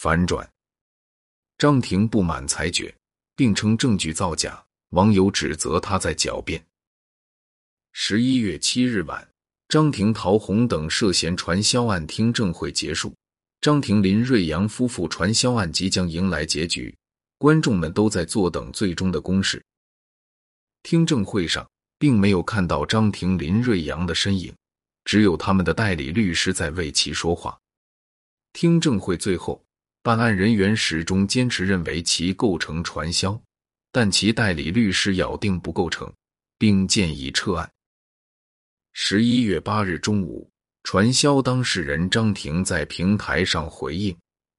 反转。张庭不满裁决，并称证据造假，网友指责他在狡辩。十一月七日晚，张庭、陶虹等涉嫌传销案听证会结束，张庭、林瑞阳夫妇传销案即将迎来结局，观众们都在坐等最终的公示。听证会上，并没有看到张庭、林瑞阳的身影，只有他们的代理律师在为其说话。听证会最后。办案人员始终坚持认为其构成传销，但其代理律师咬定不构成，并建议撤案。十一月八日中午，传销当事人张婷在平台上回应，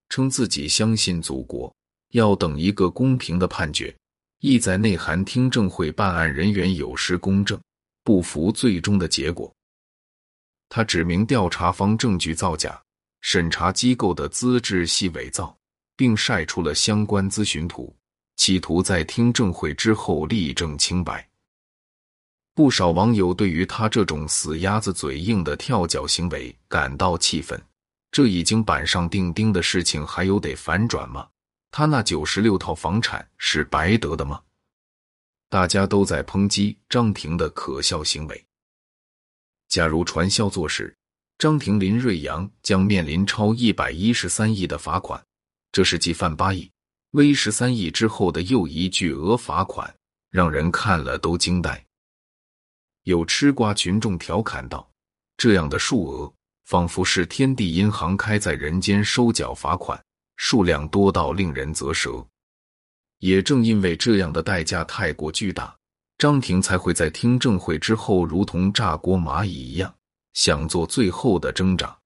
称自己相信祖国，要等一个公平的判决，意在内涵听证会办案人员有失公正，不服最终的结果。他指明调查方证据造假。审查机构的资质系伪造，并晒出了相关咨询图，企图在听证会之后力证清白。不少网友对于他这种死鸭子嘴硬的跳脚行为感到气愤。这已经板上钉钉的事情，还有得反转吗？他那九十六套房产是白得的吗？大家都在抨击张庭的可笑行为。假如传销做事，张庭、林瑞阳将面临超一百一十三亿的罚款，这是继犯八亿、微十三亿之后的又一巨额罚款，让人看了都惊呆。有吃瓜群众调侃道：“这样的数额，仿佛是天地银行开在人间收缴罚款，数量多到令人啧舌。”也正因为这样的代价太过巨大，张庭才会在听证会之后如同炸锅蚂蚁一样。想做最后的挣扎。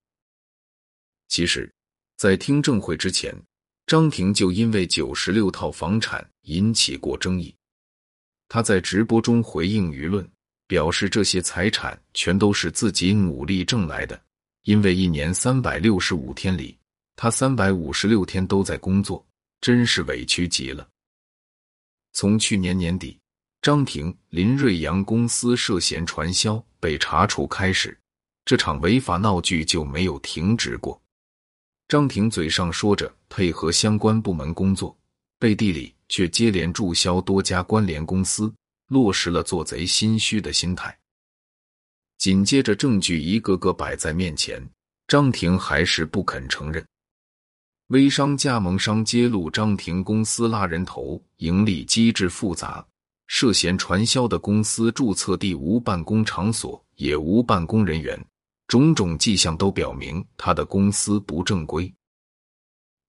其实，在听证会之前，张庭就因为九十六套房产引起过争议。他在直播中回应舆论，表示这些财产全都是自己努力挣来的。因为一年三百六十五天里，他三百五十六天都在工作，真是委屈极了。从去年年底，张庭、林瑞阳公司涉嫌传销被查处开始。这场违法闹剧就没有停止过。张庭嘴上说着配合相关部门工作，背地里却接连注销多家关联公司，落实了做贼心虚的心态。紧接着，证据一个个摆在面前，张庭还是不肯承认。微商加盟商揭露，张庭公司拉人头，盈利机制复杂，涉嫌传销的公司注册地无办公场所，也无办公人员。种种迹象都表明他的公司不正规，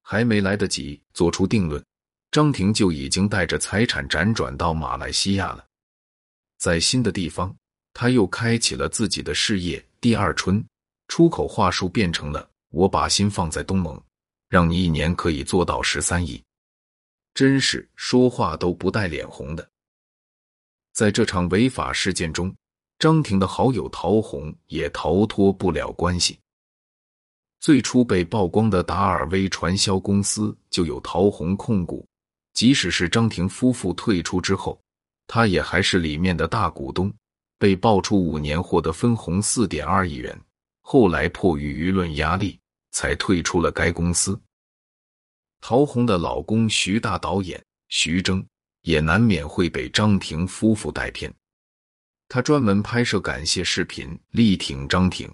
还没来得及做出定论，张婷就已经带着财产辗转到马来西亚了。在新的地方，他又开启了自己的事业第二春，出口话术变成了“我把心放在东盟，让你一年可以做到十三亿”，真是说话都不带脸红的。在这场违法事件中。张庭的好友陶虹也逃脱不了关系。最初被曝光的达尔威传销公司就有陶虹控股，即使是张庭夫妇退出之后，他也还是里面的大股东。被爆出五年获得分红四点二亿元，后来迫于舆论压力才退出了该公司。陶虹的老公徐大导演徐峥也难免会被张庭夫妇带偏。他专门拍摄感谢视频，力挺张庭，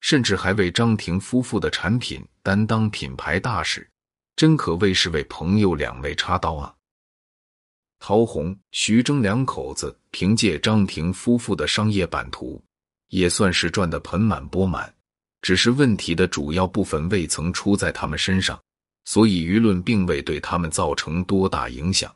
甚至还为张庭夫妇的产品担当品牌大使，真可谓是为朋友两肋插刀啊！陶虹、徐峥两口子凭借张庭夫妇的商业版图，也算是赚得盆满钵满。只是问题的主要部分未曾出在他们身上，所以舆论并未对他们造成多大影响。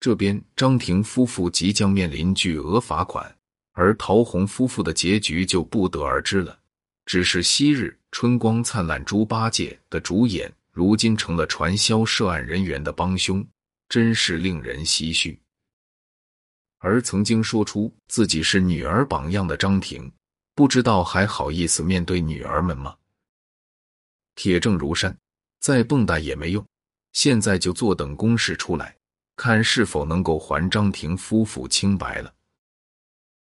这边张庭夫妇即将面临巨额罚款，而陶虹夫妇的结局就不得而知了。只是昔日春光灿烂猪八戒的主演，如今成了传销涉案人员的帮凶，真是令人唏嘘。而曾经说出自己是女儿榜样的张庭，不知道还好意思面对女儿们吗？铁证如山，再蹦跶也没用，现在就坐等公示出来。看是否能够还张庭夫妇清白了。